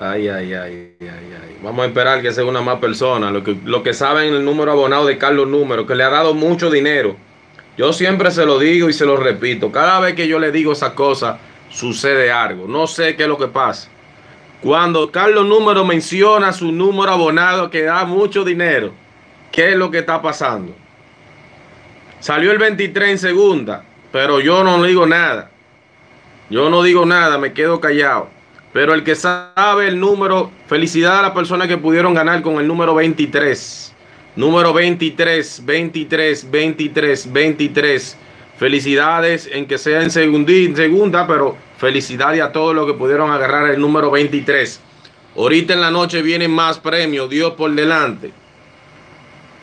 Ay, ay, ay, ay, ay. Vamos a esperar que sea una más persona. Lo que, lo que saben el número abonado de Carlos Número, que le ha dado mucho dinero. Yo siempre se lo digo y se lo repito. Cada vez que yo le digo esa cosa, sucede algo. No sé qué es lo que pasa. Cuando Carlos Número menciona su número abonado que da mucho dinero, ¿qué es lo que está pasando? Salió el 23 en segunda, pero yo no digo nada. Yo no digo nada, me quedo callado. Pero el que sabe el número, felicidad a las personas que pudieron ganar con el número 23. Número 23, 23, 23, 23. Felicidades en que sea en segunda, pero felicidades a todos los que pudieron agarrar el número 23. Ahorita en la noche vienen más premios, Dios por delante.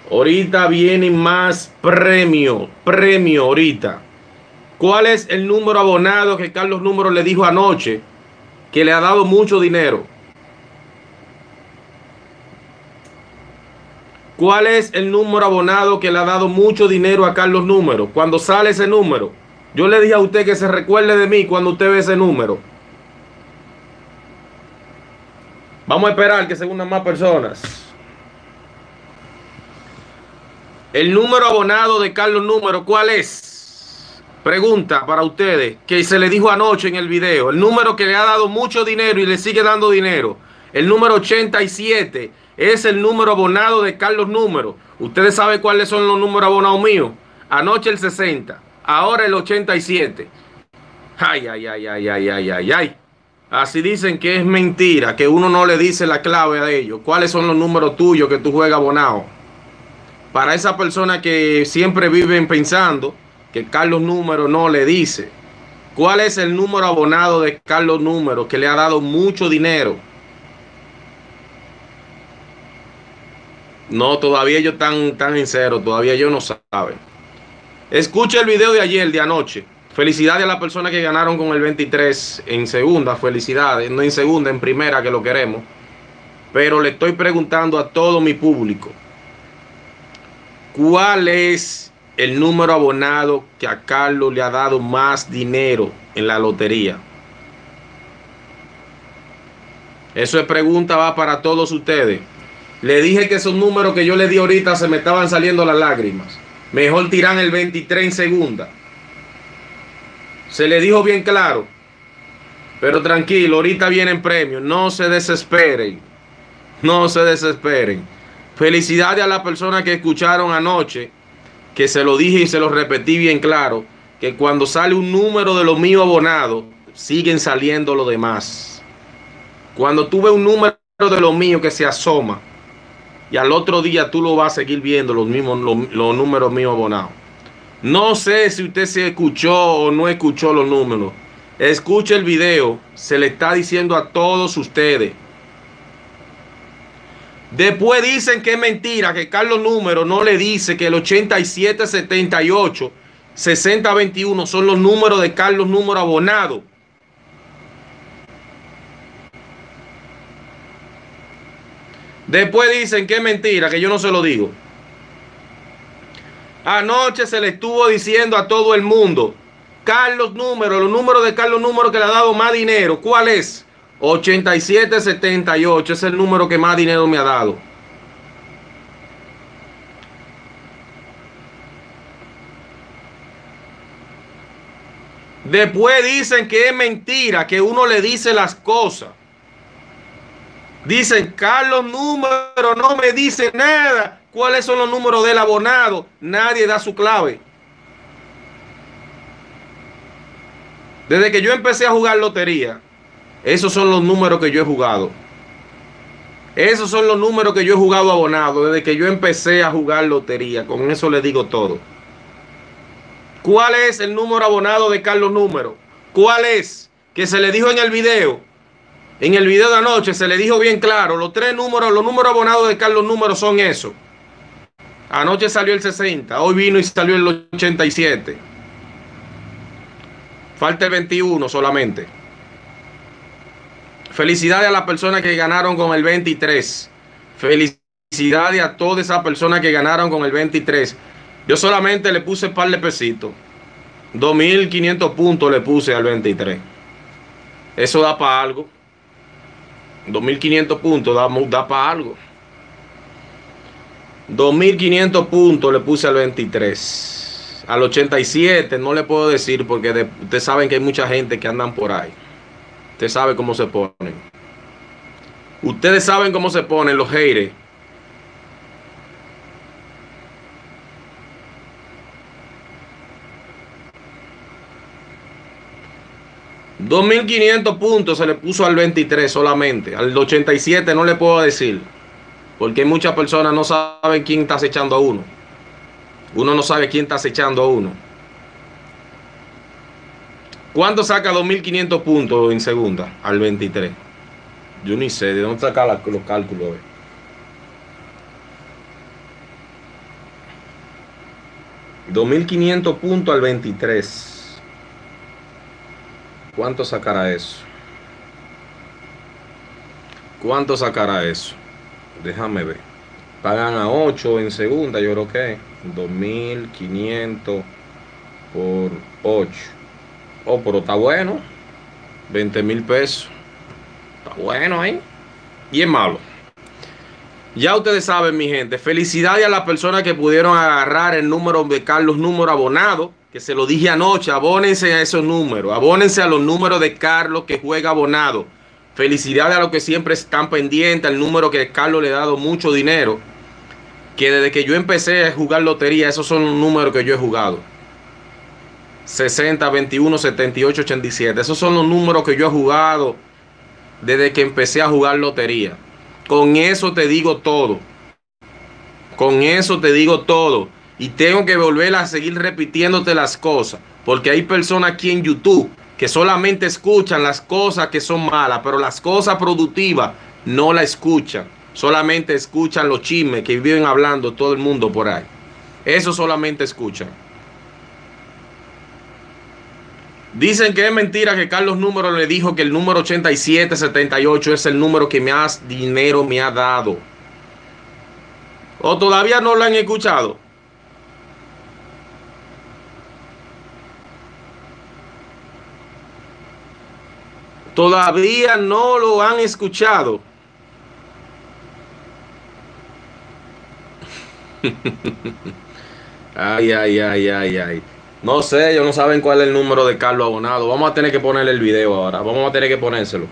Ahorita vienen más premios, premio ahorita. ¿Cuál es el número abonado que Carlos Número le dijo anoche? Que le ha dado mucho dinero. ¿Cuál es el número abonado que le ha dado mucho dinero a Carlos Número? Cuando sale ese número. Yo le dije a usted que se recuerde de mí cuando usted ve ese número. Vamos a esperar que se unan más personas. El número abonado de Carlos Número, ¿cuál es? Pregunta para ustedes, que se le dijo anoche en el video, el número que le ha dado mucho dinero y le sigue dando dinero, el número 87, es el número abonado de Carlos Número. Ustedes saben cuáles son los números abonados míos. Anoche el 60, ahora el 87. Ay, ay, ay, ay, ay, ay, ay, ay. Así dicen que es mentira, que uno no le dice la clave a ellos. ¿Cuáles son los números tuyos que tú juegas abonado? Para esa persona que siempre viven pensando que Carlos Número no le dice. ¿Cuál es el número abonado de Carlos Número que le ha dado mucho dinero? No, todavía ellos están tan en cero, todavía ellos no saben. Escuche el video de ayer, de anoche. Felicidades a las personas que ganaron con el 23 en segunda, felicidades, no en segunda, en primera que lo queremos. Pero le estoy preguntando a todo mi público, ¿cuál es el número abonado que a Carlos le ha dado más dinero en la lotería? Eso es pregunta, va para todos ustedes. Le dije que esos números que yo le di ahorita se me estaban saliendo las lágrimas. Mejor tiran el 23 en segunda. Se le dijo bien claro. Pero tranquilo, ahorita vienen premios. No se desesperen. No se desesperen. Felicidades a las personas que escucharon anoche que se lo dije y se lo repetí bien claro, que cuando sale un número de los míos abonados, siguen saliendo los demás. Cuando tú ves un número de los míos que se asoma, y al otro día tú lo vas a seguir viendo, los mismos los, números míos abonados. No sé si usted se escuchó o no escuchó los números. Escuche el video, se le está diciendo a todos ustedes Después dicen que es mentira, que Carlos Número no le dice que el 87, 78, 60, 21 son los números de Carlos Número abonado. Después dicen que es mentira, que yo no se lo digo. Anoche se le estuvo diciendo a todo el mundo, Carlos Número, los números de Carlos Número que le ha dado más dinero, ¿cuál es? 8778 es el número que más dinero me ha dado. Después dicen que es mentira, que uno le dice las cosas. Dicen, Carlos número no me dice nada. ¿Cuáles son los números del abonado? Nadie da su clave. Desde que yo empecé a jugar lotería, esos son los números que yo he jugado. Esos son los números que yo he jugado abonado desde que yo empecé a jugar lotería. Con eso le digo todo. ¿Cuál es el número abonado de Carlos Número? ¿Cuál es? Que se le dijo en el video. En el video de anoche se le dijo bien claro. Los tres números, los números abonados de Carlos Número son esos. Anoche salió el 60. Hoy vino y salió el 87. Falta el 21 solamente. Felicidades a las personas que ganaron con el 23. Felicidades a todas esas personas que ganaron con el 23. Yo solamente le puse par de pesitos. 2.500 puntos le puse al 23. Eso da para algo. 2.500 puntos da, da para algo. 2.500 puntos le puse al 23. Al 87 no le puedo decir porque ustedes saben que hay mucha gente que andan por ahí. Usted sabe cómo se ponen. Ustedes saben cómo se ponen los haters. 2.500 puntos se le puso al 23 solamente. Al 87 no le puedo decir. Porque muchas personas no saben quién está acechando a uno. Uno no sabe quién está acechando a uno. ¿Cuánto saca 2.500 puntos en segunda? Al 23. Yo ni sé de dónde saca los cálculos. 2.500 puntos al 23. ¿Cuánto sacará eso? ¿Cuánto sacará eso? Déjame ver. Pagan a 8 en segunda, yo creo que 2.500 por 8. Oh, pero está bueno. 20 mil pesos. Está bueno ahí. Y es malo. Ya ustedes saben, mi gente. Felicidades a las personas que pudieron agarrar el número de Carlos Número Abonado que se lo dije anoche, abónense a esos números, abónense a los números de Carlos que juega abonado. Felicidades a los que siempre están pendientes, al número que Carlos le ha dado mucho dinero. Que desde que yo empecé a jugar lotería, esos son los números que yo he jugado. 60, 21, 78, 87. Esos son los números que yo he jugado desde que empecé a jugar lotería. Con eso te digo todo. Con eso te digo todo. Y tengo que volver a seguir repitiéndote las cosas. Porque hay personas aquí en YouTube que solamente escuchan las cosas que son malas, pero las cosas productivas no la escuchan. Solamente escuchan los chismes que viven hablando todo el mundo por ahí. Eso solamente escuchan. Dicen que es mentira que Carlos Número le dijo que el número 8778 es el número que más dinero me ha dado. ¿O todavía no lo han escuchado? Todavía no lo han escuchado. ay, ay, ay, ay, ay. No sé, ellos no saben cuál es el número de Carlos Abonado. Vamos a tener que ponerle el video ahora. Vamos a tener que ponérselo.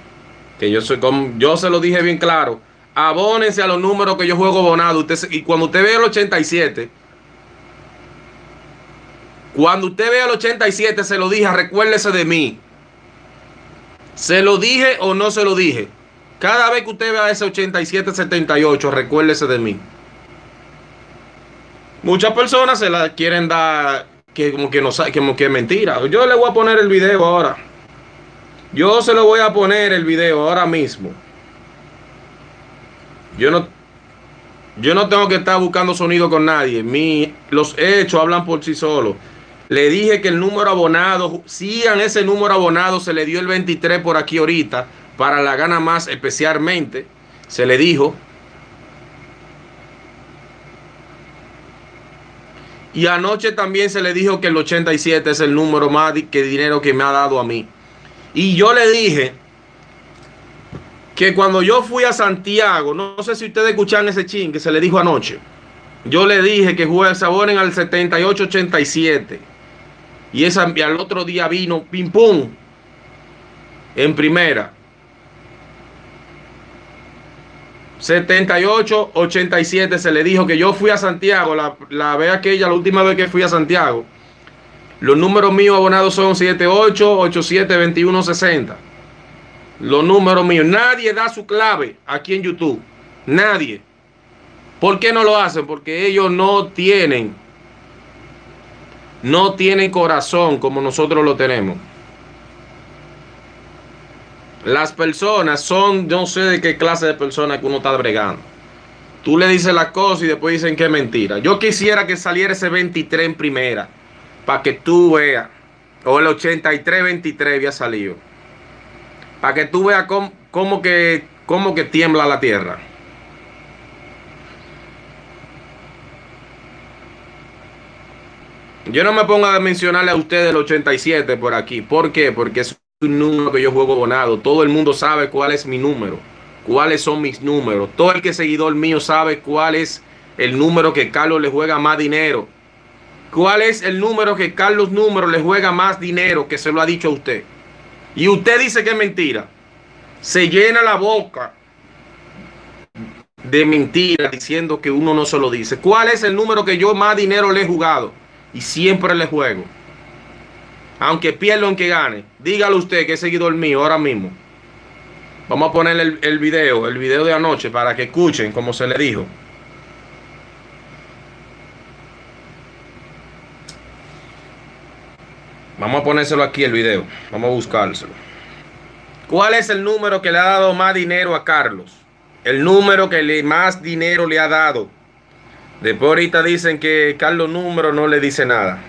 Que yo soy yo se lo dije bien claro. Abónense a los números que yo juego abonado. Y cuando usted vea el 87, cuando usted vea el 87, se lo dije, recuérdese de mí. ¿Se lo dije o no se lo dije? Cada vez que usted vea ese 87-78, recuérdese de mí. Muchas personas se la quieren dar que como que no como que es mentira. Yo le voy a poner el video ahora. Yo se lo voy a poner el video ahora mismo. Yo no yo no tengo que estar buscando sonido con nadie. Mi, los hechos hablan por sí solos. Le dije que el número abonado, sigan ese número abonado, se le dio el 23 por aquí ahorita, para la gana más especialmente, se le dijo. Y anoche también se le dijo que el 87 es el número más que dinero que me ha dado a mí. Y yo le dije que cuando yo fui a Santiago, no sé si ustedes escuchan ese ching que se le dijo anoche. Yo le dije que juegue en al 78-87. Y esa, al otro día vino pim pum en primera. 78, 87 se le dijo que yo fui a Santiago, la, la vez aquella, la última vez que fui a Santiago. Los números míos abonados son 78, 87, 21, 60. Los números míos. Nadie da su clave aquí en YouTube. Nadie. ¿Por qué no lo hacen? Porque ellos no tienen no tiene corazón como nosotros lo tenemos. Las personas son, no sé de qué clase de personas que uno está bregando. Tú le dices las cosas y después dicen que es mentira. Yo quisiera que saliera ese 23 en primera. Para que tú veas. O el 83-23 había salido. Para que tú veas cómo, que, cómo que tiembla la tierra. Yo no me pongo a mencionarle a ustedes el 87 por aquí. ¿Por qué? Porque es un número que yo juego abonado. Todo el mundo sabe cuál es mi número. cuáles son mis números. Todo el que es seguidor mío sabe cuál es el número que Carlos le juega más dinero. ¿Cuál es el número que Carlos Número le juega más dinero que se lo ha dicho a usted? Y usted dice que es mentira. Se llena la boca de mentira diciendo que uno no se lo dice. ¿Cuál es el número que yo más dinero le he jugado? Y siempre le juego. Aunque pierda en que gane. Dígalo usted que es seguidor mío ahora mismo. Vamos a poner el, el video, el video de anoche para que escuchen como se le dijo. Vamos a ponérselo aquí el video. Vamos a buscárselo. ¿Cuál es el número que le ha dado más dinero a Carlos? El número que le más dinero le ha dado. Después ahorita dicen que Carlos número no le dice nada.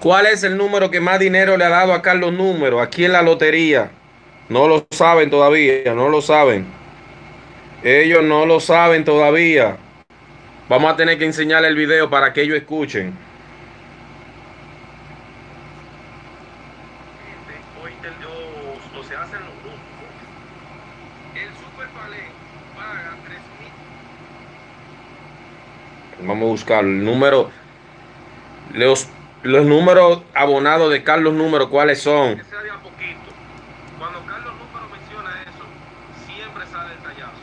¿Cuál es el número que más dinero le ha dado a Carlos Número aquí en la lotería? No lo saben todavía, no lo saben. Ellos no lo saben todavía. Vamos a tener que enseñarle el video para que ellos escuchen. Hoy o, se hacen los grupos. El Super paga 3 mil. Vamos a buscar el número. Los los números abonados de Carlos Número, ¿cuáles son? Que sea de a poquito. Cuando Carlos Número menciona eso, siempre sale el tallazo.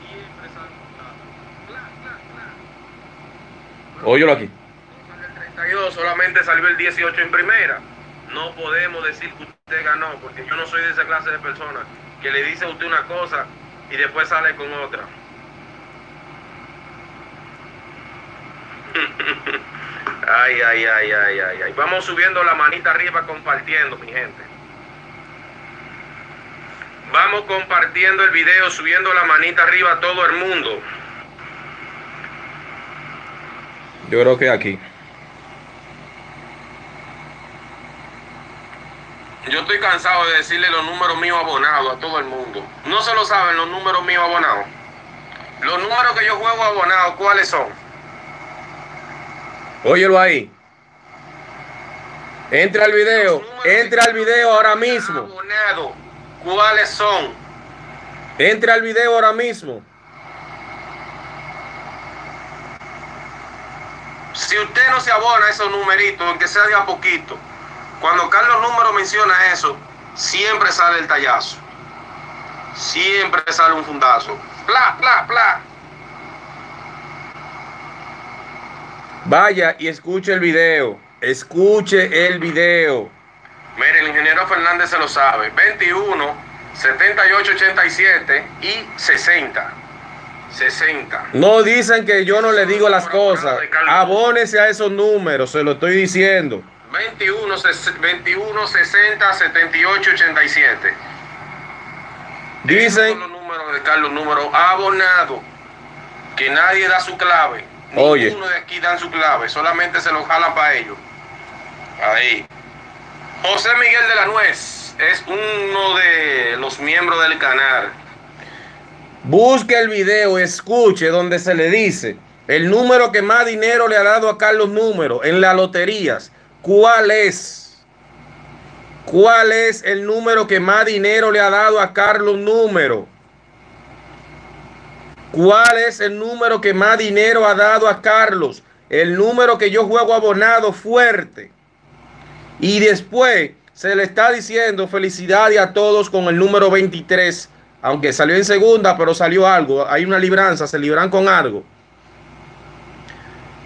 Siempre sale el tallazo. Cla, cla, cla. Óyelo aquí. El 32 solamente salió el 18 en primera. No podemos decir que usted ganó, porque yo no soy de esa clase de personas que le dice a usted una cosa y después sale con otra. Ay, ay, ay, ay, ay, ay. Vamos subiendo la manita arriba compartiendo, mi gente. Vamos compartiendo el video, subiendo la manita arriba a todo el mundo. Yo creo que aquí. Yo estoy cansado de decirle los números míos abonados a todo el mundo. No se lo saben los números míos abonados. Los números que yo juego abonados, ¿cuáles son? Óyelo ahí. Entra al video. Entra al video ahora mismo. ¿Cuáles son? Entra al video ahora mismo. Si usted no se abona esos numeritos, aunque sea de a poquito, cuando Carlos Número menciona eso, siempre sale el tallazo. Siempre sale un fundazo. Pla, pla, pla. Vaya y escuche el video. Escuche el video. Mire, el ingeniero Fernández se lo sabe. 21, 78, 87 y 60. 60. No dicen que yo no le digo las cosas. Abónese a esos números, se lo estoy diciendo. 21, 21 60, 78, 87. Dicen los números de Carlos, números abonados. Que nadie da su clave. Oye. Ninguno de aquí dan su clave, solamente se lo jalan para ellos. Ahí. José Miguel de la Nuez es uno de los miembros del canal. Busque el video, escuche donde se le dice el número que más dinero le ha dado a Carlos Número en las loterías. ¿Cuál es? ¿Cuál es el número que más dinero le ha dado a Carlos Número? ¿Cuál es el número que más dinero ha dado a Carlos? El número que yo juego abonado fuerte. Y después se le está diciendo felicidades a todos con el número 23. Aunque salió en segunda, pero salió algo. Hay una libranza, se libran con algo.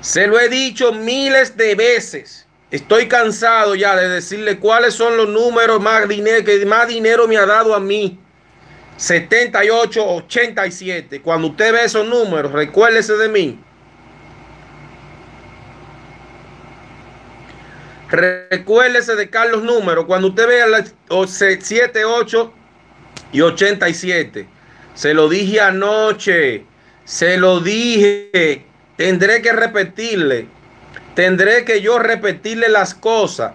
Se lo he dicho miles de veces. Estoy cansado ya de decirle cuáles son los números más dinero que más dinero me ha dado a mí. 7887. Cuando usted ve esos números, recuérdese de mí. Recuérdese de Carlos Número. Cuando usted vea las 7, 8 y 87. Se lo dije anoche. Se lo dije. Tendré que repetirle. Tendré que yo repetirle las cosas.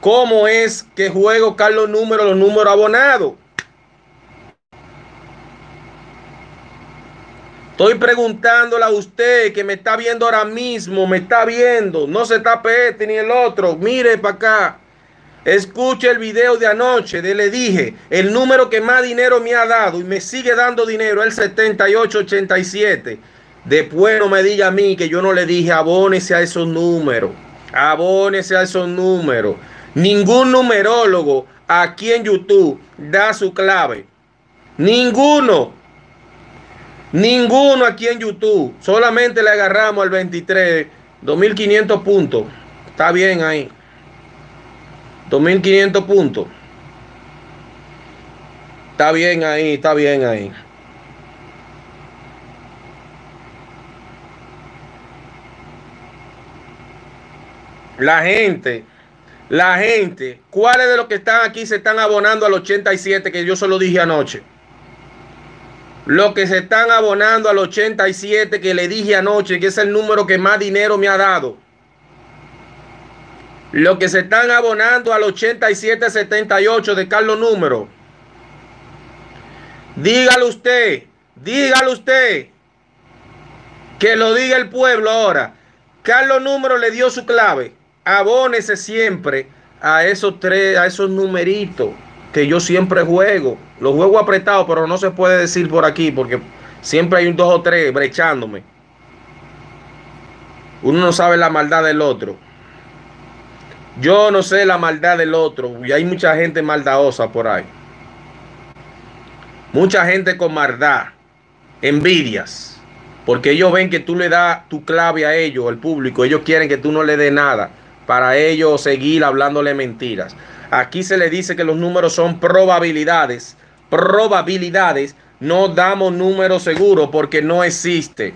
¿Cómo es que juego Carlos Número los números abonados? Estoy preguntándole a usted que me está viendo ahora mismo, me está viendo, no se tape este ni el otro, mire para acá. Escuche el video de anoche, de le dije, el número que más dinero me ha dado y me sigue dando dinero, el 7887. Después no me diga a mí que yo no le dije abónese a esos números, abónese a esos números. Ningún numerólogo aquí en YouTube da su clave. Ninguno. Ninguno aquí en YouTube. Solamente le agarramos al 23. 2500 puntos. Está bien ahí. 2500 puntos. Está bien ahí, está bien ahí. La gente, la gente, ¿cuáles de los que están aquí se están abonando al 87 que yo se lo dije anoche? Los que se están abonando al 87 que le dije anoche, que es el número que más dinero me ha dado. Los que se están abonando al 8778 de Carlos Número. Dígale usted, dígale usted. Que lo diga el pueblo ahora. Carlos Número le dio su clave. Abónese siempre a esos tres, a esos numeritos que yo siempre juego. Los juego apretados, pero no se puede decir por aquí porque siempre hay un dos o tres brechándome. Uno no sabe la maldad del otro. Yo no sé la maldad del otro. Y hay mucha gente maldadosa por ahí. Mucha gente con maldad. Envidias. Porque ellos ven que tú le das tu clave a ellos, al público. Ellos quieren que tú no le des nada. Para ellos seguir hablándole mentiras. Aquí se le dice que los números son probabilidades. Probabilidades. No damos números seguros porque no existe.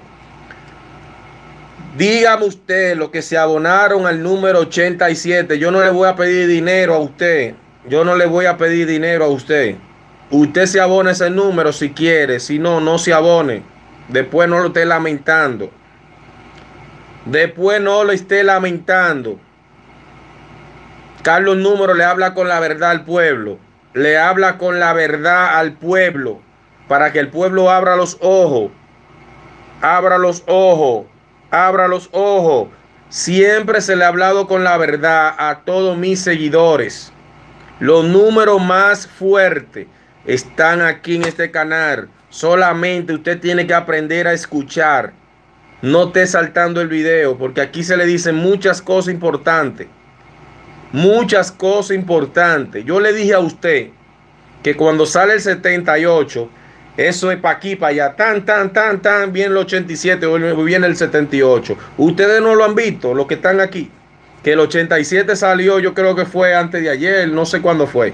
Dígame usted lo que se abonaron al número 87. Yo no le voy a pedir dinero a usted. Yo no le voy a pedir dinero a usted. Usted se abona ese número si quiere. Si no, no se abone. Después no lo esté lamentando. Después no lo esté lamentando. Carlos Número le habla con la verdad al pueblo. Le habla con la verdad al pueblo. Para que el pueblo abra los ojos. Abra los ojos. Abra los ojos. Siempre se le ha hablado con la verdad a todos mis seguidores. Los números más fuertes están aquí en este canal. Solamente usted tiene que aprender a escuchar. No esté saltando el video porque aquí se le dicen muchas cosas importantes muchas cosas importantes. Yo le dije a usted que cuando sale el 78, eso es para aquí, para allá, tan, tan, tan, tan, viene el 87, viene el 78. Ustedes no lo han visto, los que están aquí. Que el 87 salió, yo creo que fue antes de ayer, no sé cuándo fue.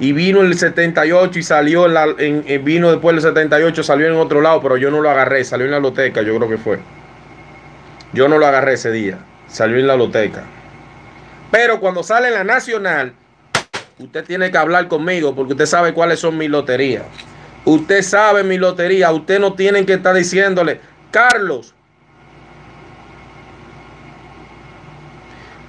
Y vino el 78 y salió, en, en, vino después del 78, salió en otro lado, pero yo no lo agarré, salió en la loteca, yo creo que fue. Yo no lo agarré ese día, salió en la loteca. Pero cuando sale la nacional, usted tiene que hablar conmigo porque usted sabe cuáles son mis loterías. Usted sabe mi lotería. Usted no tiene que estar diciéndole, Carlos,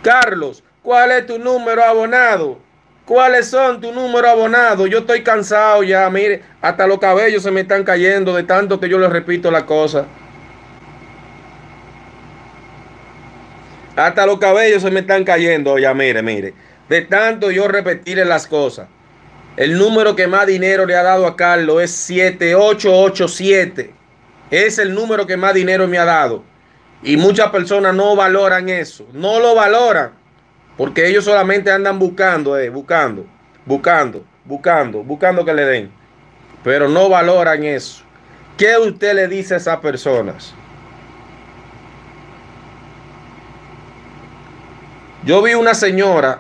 Carlos, ¿cuál es tu número abonado? ¿Cuáles son tu número abonado? Yo estoy cansado ya, mire, hasta los cabellos se me están cayendo de tanto que yo le repito la cosa. Hasta los cabellos se me están cayendo ya, mire, mire. De tanto yo repetirle las cosas. El número que más dinero le ha dado a Carlos es 7887. Es el número que más dinero me ha dado. Y muchas personas no valoran eso. No lo valoran. Porque ellos solamente andan buscando, eh, buscando, buscando, buscando, buscando que le den. Pero no valoran eso. ¿Qué usted le dice a esas personas? Yo vi una señora,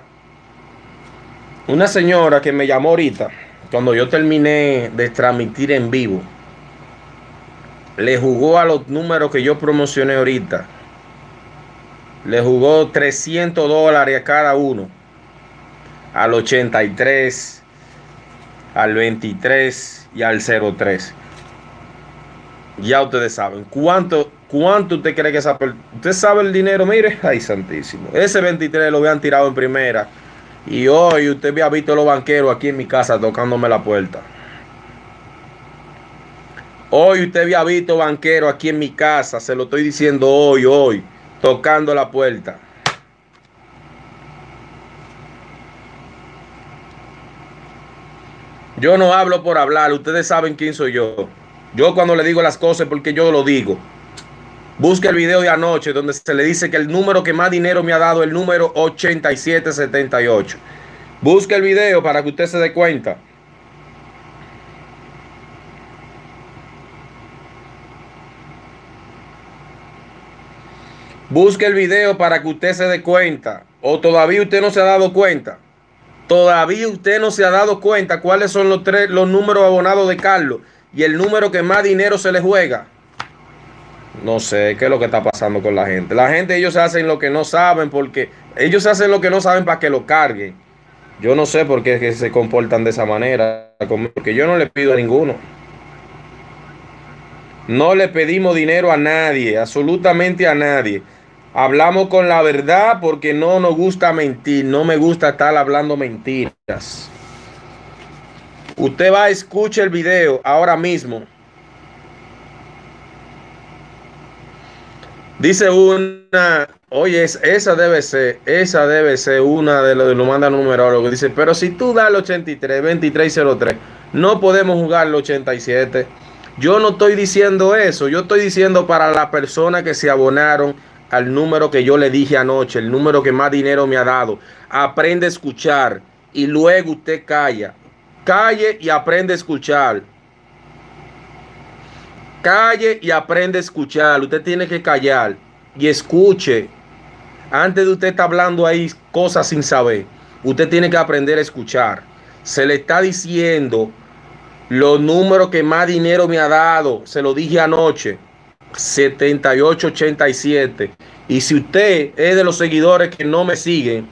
una señora que me llamó ahorita, cuando yo terminé de transmitir en vivo, le jugó a los números que yo promocioné ahorita. Le jugó 300 dólares a cada uno. Al 83, al 23 y al 03. Ya ustedes saben. ¿Cuánto, cuánto usted cree que esa Usted sabe el dinero, mire. Ay, santísimo. Ese 23 lo habían tirado en primera. Y hoy usted había visto a los banqueros aquí en mi casa tocándome la puerta. Hoy usted había visto banquero aquí en mi casa, se lo estoy diciendo hoy, hoy, tocando la puerta. Yo no hablo por hablar, ustedes saben quién soy yo. Yo cuando le digo las cosas porque yo lo digo. Busque el video de anoche donde se le dice que el número que más dinero me ha dado el número 8778. Busque el video para que usted se dé cuenta. Busque el video para que usted se dé cuenta. O todavía usted no se ha dado cuenta. Todavía usted no se ha dado cuenta cuáles son los tres los números abonados de Carlos y el número que más dinero se le juega. No sé qué es lo que está pasando con la gente. La gente, ellos hacen lo que no saben porque ellos hacen lo que no saben para que lo carguen. Yo no sé por qué se comportan de esa manera. Porque yo no le pido a ninguno. No le pedimos dinero a nadie, absolutamente a nadie. Hablamos con la verdad porque no nos gusta mentir, no me gusta estar hablando mentiras. Usted va a escuchar el video ahora mismo. Dice una, oye, esa debe ser, esa debe ser una de los que lo manda numerólogo. Dice, pero si tú das el 83, 2303, no podemos jugar el 87. Yo no estoy diciendo eso, yo estoy diciendo para la persona que se abonaron al número que yo le dije anoche, el número que más dinero me ha dado. Aprende a escuchar y luego usted calla. Calle y aprende a escuchar. Calle y aprende a escuchar. Usted tiene que callar y escuche. Antes de usted estar hablando ahí cosas sin saber, usted tiene que aprender a escuchar. Se le está diciendo los números que más dinero me ha dado. Se lo dije anoche. 7887. Y si usted es de los seguidores que no me siguen,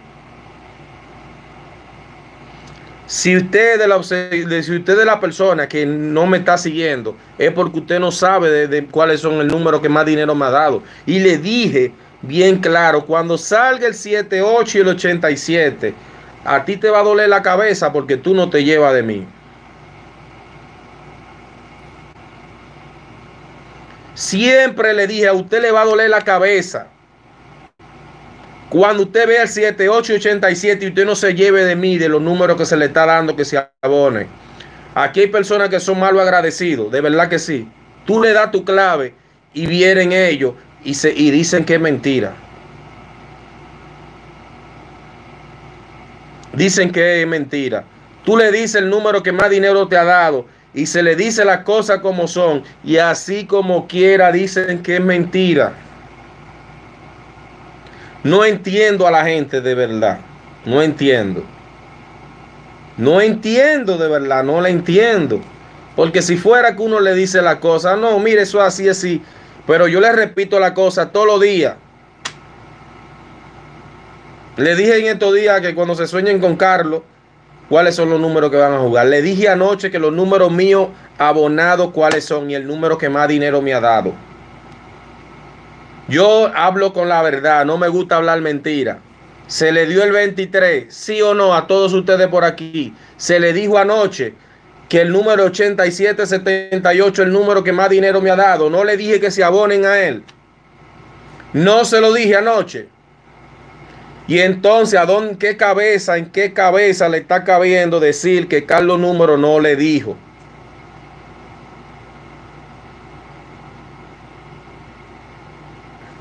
si usted de la, si usted de la persona que no me está siguiendo, es porque usted no sabe de, cuáles son el número que más dinero me ha dado. Y le dije bien claro, cuando salga el 78 y el 87, a ti te va a doler la cabeza porque tú no te llevas de mí. Siempre le dije, a usted le va a doler la cabeza. Cuando usted vea el 7, 8 y 87 y usted no se lleve de mí, de los números que se le está dando, que se abone. Aquí hay personas que son malo agradecidos, de verdad que sí. Tú le das tu clave y vienen ellos y, se, y dicen que es mentira. Dicen que es mentira. Tú le dices el número que más dinero te ha dado y se le dice las cosas como son y así como quiera dicen que es mentira. No entiendo a la gente de verdad. No entiendo. No entiendo de verdad, no la entiendo. Porque si fuera que uno le dice la cosa, no, mire, eso así, así. Pero yo le repito la cosa todos los días. Le dije en estos días que cuando se sueñen con Carlos, cuáles son los números que van a jugar. Le dije anoche que los números míos abonados cuáles son y el número que más dinero me ha dado. Yo hablo con la verdad, no me gusta hablar mentira. Se le dio el 23, sí o no, a todos ustedes por aquí. Se le dijo anoche que el número 8778 es el número que más dinero me ha dado. No le dije que se abonen a él. No se lo dije anoche. Y entonces, ¿a dónde, qué cabeza, en qué cabeza le está cabiendo decir que Carlos Número no le dijo?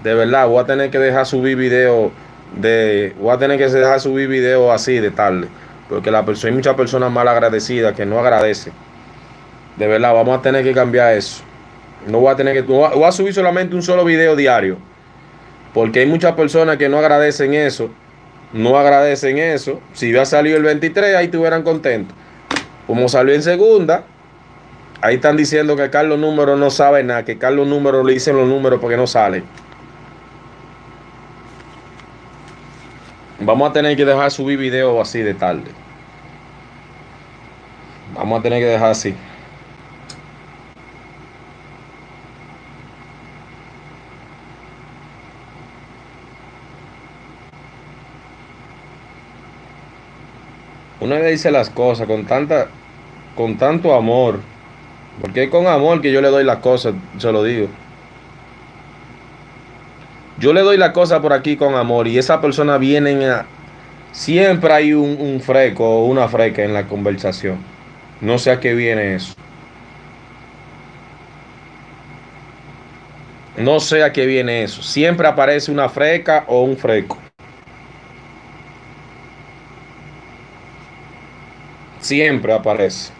De verdad, voy a tener que dejar subir video de, voy a tener que dejar subir video así de tarde, porque la persona, hay muchas personas mal agradecidas que no agradecen. De verdad, vamos a tener que cambiar eso. No voy a tener que, voy a subir solamente un solo video diario. Porque hay muchas personas que no agradecen eso. No agradecen eso. Si hubiera salido el 23, ahí estuvieran contentos. Como salió en segunda, ahí están diciendo que Carlos Número no sabe nada, que Carlos Número le dicen los números porque no sale. Vamos a tener que dejar subir video así de tarde. Vamos a tener que dejar así. Uno le dice las cosas con tanta, con tanto amor. Porque es con amor que yo le doy las cosas, se lo digo. Yo le doy la cosa por aquí con amor y esa persona viene a... Siempre hay un, un freco o una freca en la conversación. No sé a qué viene eso. No sé a qué viene eso. Siempre aparece una freca o un freco. Siempre aparece.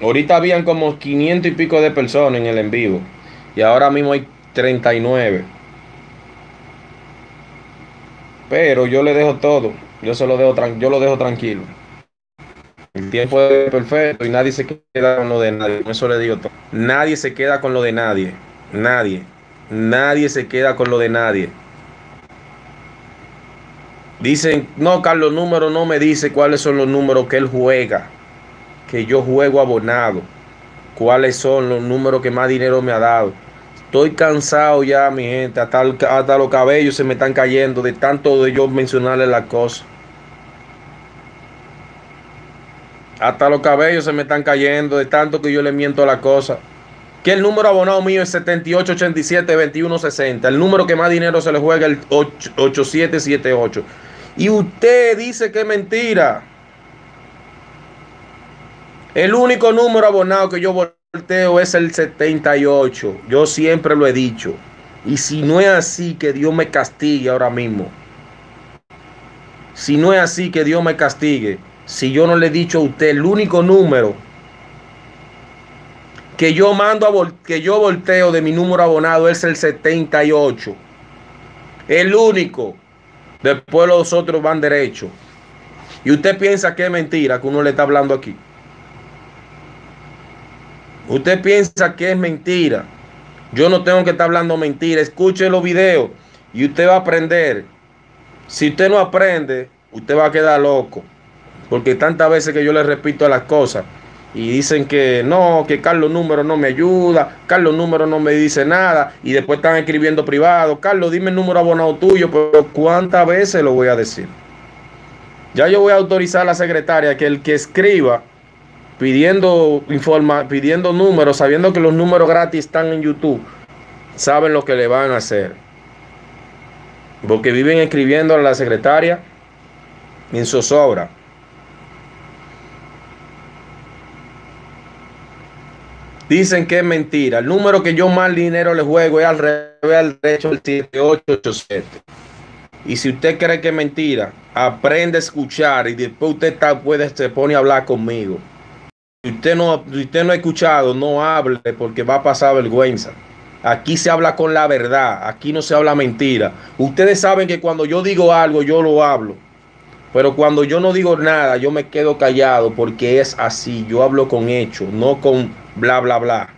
Ahorita habían como 500 y pico de personas en el en vivo. Y ahora mismo hay 39. Pero yo le dejo todo. Yo se lo dejo, yo lo dejo tranquilo. El tiempo es perfecto y nadie se queda con lo de nadie. Eso le digo todo. Nadie se queda con lo de nadie. Nadie. Nadie se queda con lo de nadie. Dicen, no, Carlos, número no me dice cuáles son los números que él juega, que yo juego abonado, cuáles son los números que más dinero me ha dado. Estoy cansado ya, mi gente, hasta, los cabellos se me están cayendo de tanto de yo mencionarle las cosas. Hasta los cabellos se me están cayendo de tanto que yo le miento la cosa. Que el número abonado mío es 7887-2160. El número que más dinero se le juega es el 8778. Y usted dice que es mentira. El único número abonado que yo volteo es el 78. Yo siempre lo he dicho. Y si no es así, que Dios me castigue ahora mismo. Si no es así, que Dios me castigue. Si yo no le he dicho a usted el único número que yo mando a que yo volteo de mi número abonado es el 78. El único. Después los otros van derecho. Y usted piensa que es mentira que uno le está hablando aquí. Usted piensa que es mentira. Yo no tengo que estar hablando mentira. Escuche los videos y usted va a aprender. Si usted no aprende, usted va a quedar loco. Porque tantas veces que yo le repito las cosas y dicen que no, que Carlos Número no me ayuda, Carlos Número no me dice nada y después están escribiendo privado, Carlos, dime el número abonado tuyo, pero ¿cuántas veces lo voy a decir? Ya yo voy a autorizar a la secretaria que el que escriba pidiendo informa, pidiendo números, sabiendo que los números gratis están en YouTube, saben lo que le van a hacer. Porque viven escribiendo a la secretaria en zozobra. Dicen que es mentira. El número que yo más dinero le juego es al revés al derecho del 7887. Y si usted cree que es mentira, aprende a escuchar y después usted está, puede, se pone a hablar conmigo. Si usted, no, usted no ha escuchado, no hable porque va a pasar vergüenza. Aquí se habla con la verdad, aquí no se habla mentira. Ustedes saben que cuando yo digo algo, yo lo hablo. Pero cuando yo no digo nada, yo me quedo callado porque es así. Yo hablo con hechos, no con bla, bla, bla.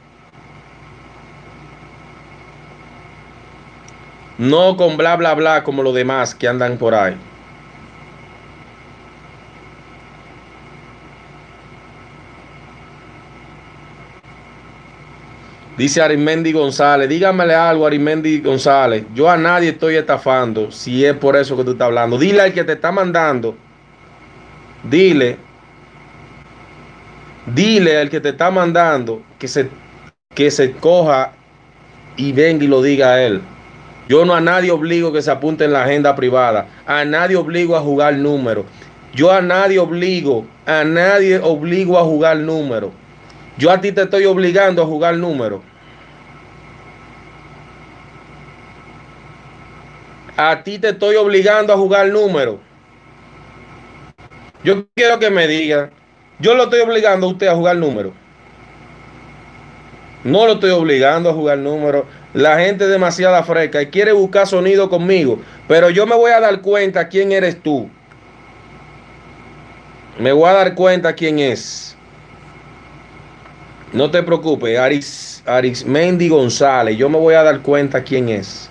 No con bla, bla, bla como los demás que andan por ahí. Dice Arimendi González, dígamele algo Arimendi González. Yo a nadie estoy estafando, si es por eso que tú estás hablando. Dile al que te está mandando, dile Dile al que te está mandando que se, que se coja y venga y lo diga a él. Yo no a nadie obligo que se apunte en la agenda privada. A nadie obligo a jugar número. Yo a nadie obligo, a nadie obligo a jugar número. Yo a ti te estoy obligando a jugar número. A ti te estoy obligando a jugar número. Yo quiero que me digan yo lo estoy obligando a usted a jugar número. No lo estoy obligando a jugar número. La gente es demasiada fresca y quiere buscar sonido conmigo. Pero yo me voy a dar cuenta quién eres tú. Me voy a dar cuenta quién es. No te preocupes, Aris, Arismendi González. Yo me voy a dar cuenta quién es.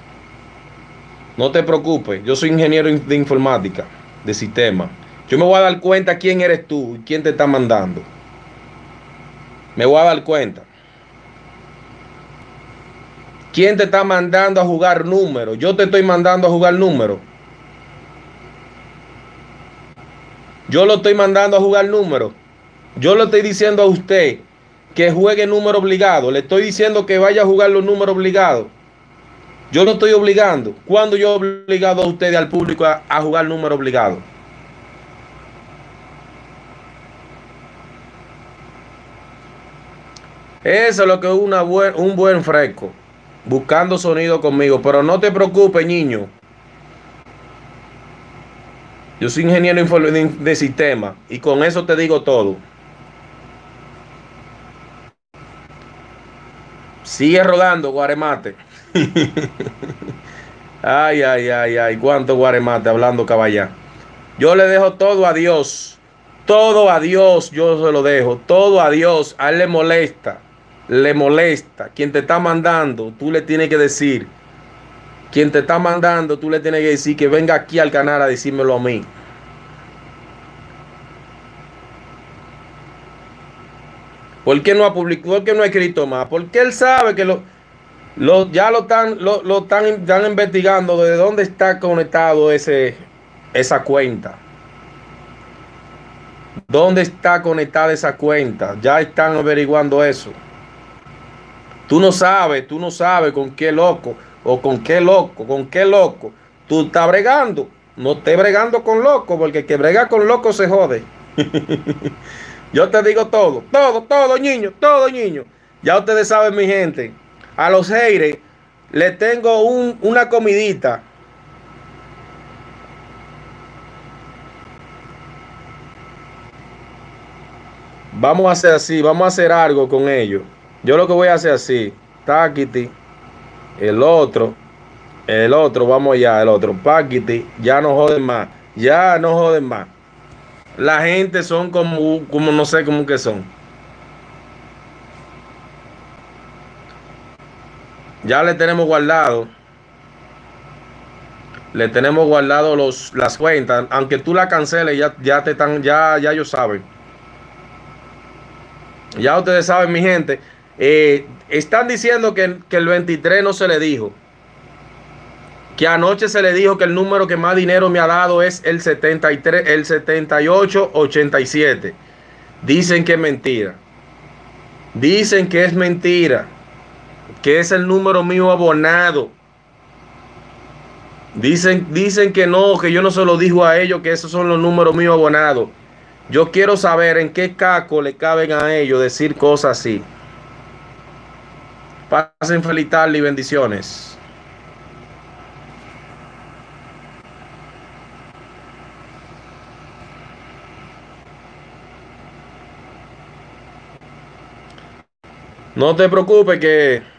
No te preocupes, yo soy ingeniero de informática, de sistema. Yo me voy a dar cuenta quién eres tú y quién te está mandando. Me voy a dar cuenta. ¿Quién te está mandando a jugar números? Yo te estoy mandando a jugar números. Yo lo estoy mandando a jugar números. Yo le estoy diciendo a usted que juegue número obligado. Le estoy diciendo que vaya a jugar los números obligados. Yo no estoy obligando. ¿Cuándo yo he obligado a ustedes, al público, a, jugar número obligado? Eso es lo que es una buen, un buen fresco. Buscando sonido conmigo. Pero no te preocupes, niño. Yo soy ingeniero de, de sistema. Y con eso te digo todo. Sigue rodando, Guaremate. ay, ay, ay, ay. Cuánto Guaremate hablando caballá. Yo le dejo todo a Dios. Todo a Dios yo se lo dejo. Todo a Dios. A él le molesta le molesta, quien te está mandando, tú le tienes que decir, quien te está mandando, tú le tienes que decir que venga aquí al canal a decírmelo a mí. ¿Por qué no ha publicado? ¿Por qué no ha escrito más? Porque él sabe que lo, lo ya lo están, lo, lo están, están, investigando de dónde está conectado ese, esa cuenta. ¿Dónde está conectada esa cuenta? Ya están averiguando eso. Tú no sabes, tú no sabes con qué loco o con qué loco, con qué loco. Tú estás bregando. No estés bregando con loco, porque el que brega con loco se jode. Yo te digo todo, todo, todo, niño, todo, niño. Ya ustedes saben, mi gente. A los haters le tengo un, una comidita. Vamos a hacer así, vamos a hacer algo con ellos. Yo lo que voy a hacer así, Taquiti, el otro, el otro, vamos allá, el otro, Paquiti, ya no joden más, ya no joden más. La gente son como, como no sé cómo que son. Ya le tenemos guardado. Le tenemos guardado los, las cuentas. Aunque tú la canceles, ya, ya te están, ya, ya ellos saben. Ya ustedes saben, mi gente. Eh, están diciendo que, que, el 23 no se le dijo. Que anoche se le dijo que el número que más dinero me ha dado es el 73, el 7887. Dicen que es mentira. Dicen que es mentira. Que es el número mío abonado. Dicen, dicen que no, que yo no se lo dijo a ellos, que esos son los números míos abonados. Yo quiero saber en qué caco le caben a ellos decir cosas así. Pasen feliz tarde y bendiciones. No te preocupes que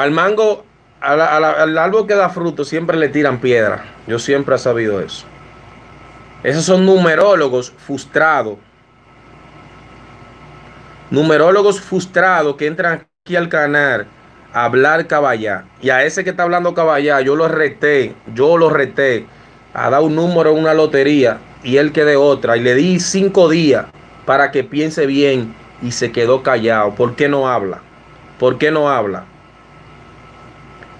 al mango, al, árbol que da fruto siempre le tiran piedra. Yo siempre he sabido eso. Esos son numerólogos frustrados. Numerólogos frustrados que entran aquí al canal a hablar caballá. Y a ese que está hablando caballá, yo lo reté, yo lo reté a dar un número en una lotería y él que de otra. Y le di cinco días para que piense bien y se quedó callado. ¿Por qué no habla? ¿Por qué no habla?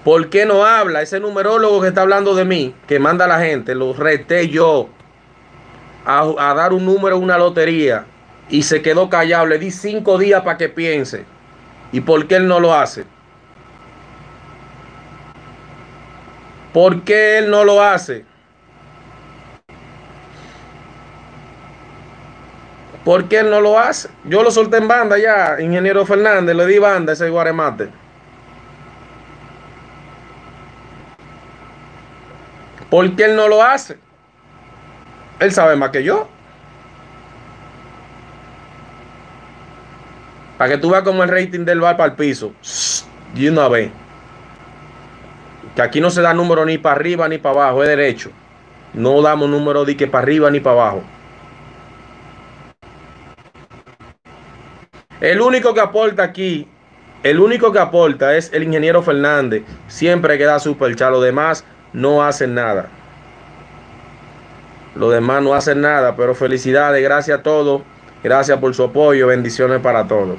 ¿Por qué no habla? Ese numerólogo que está hablando de mí, que manda a la gente, lo reté yo a, dar un número una lotería y se quedó callado. Le di cinco días para que piense. ¿Y por qué él no lo hace? ¿Por qué él no lo hace? ¿Por qué él no lo hace? Yo lo solté en banda ya, ingeniero Fernández, le di banda ese guaremate. ¿Por qué él no lo hace? Él sabe más que yo. Para que tú veas como el rating del bar para el piso. Y una vez. Que aquí no se da número ni para arriba ni para abajo, es derecho. No damos número de que para arriba ni para abajo. El único que aporta aquí, el único que aporta es el ingeniero Fernández. Siempre queda super chat. Los demás no hacen nada. Los demás no hacen nada, pero felicidades, gracias a todos. Gracias por su apoyo, bendiciones para todos.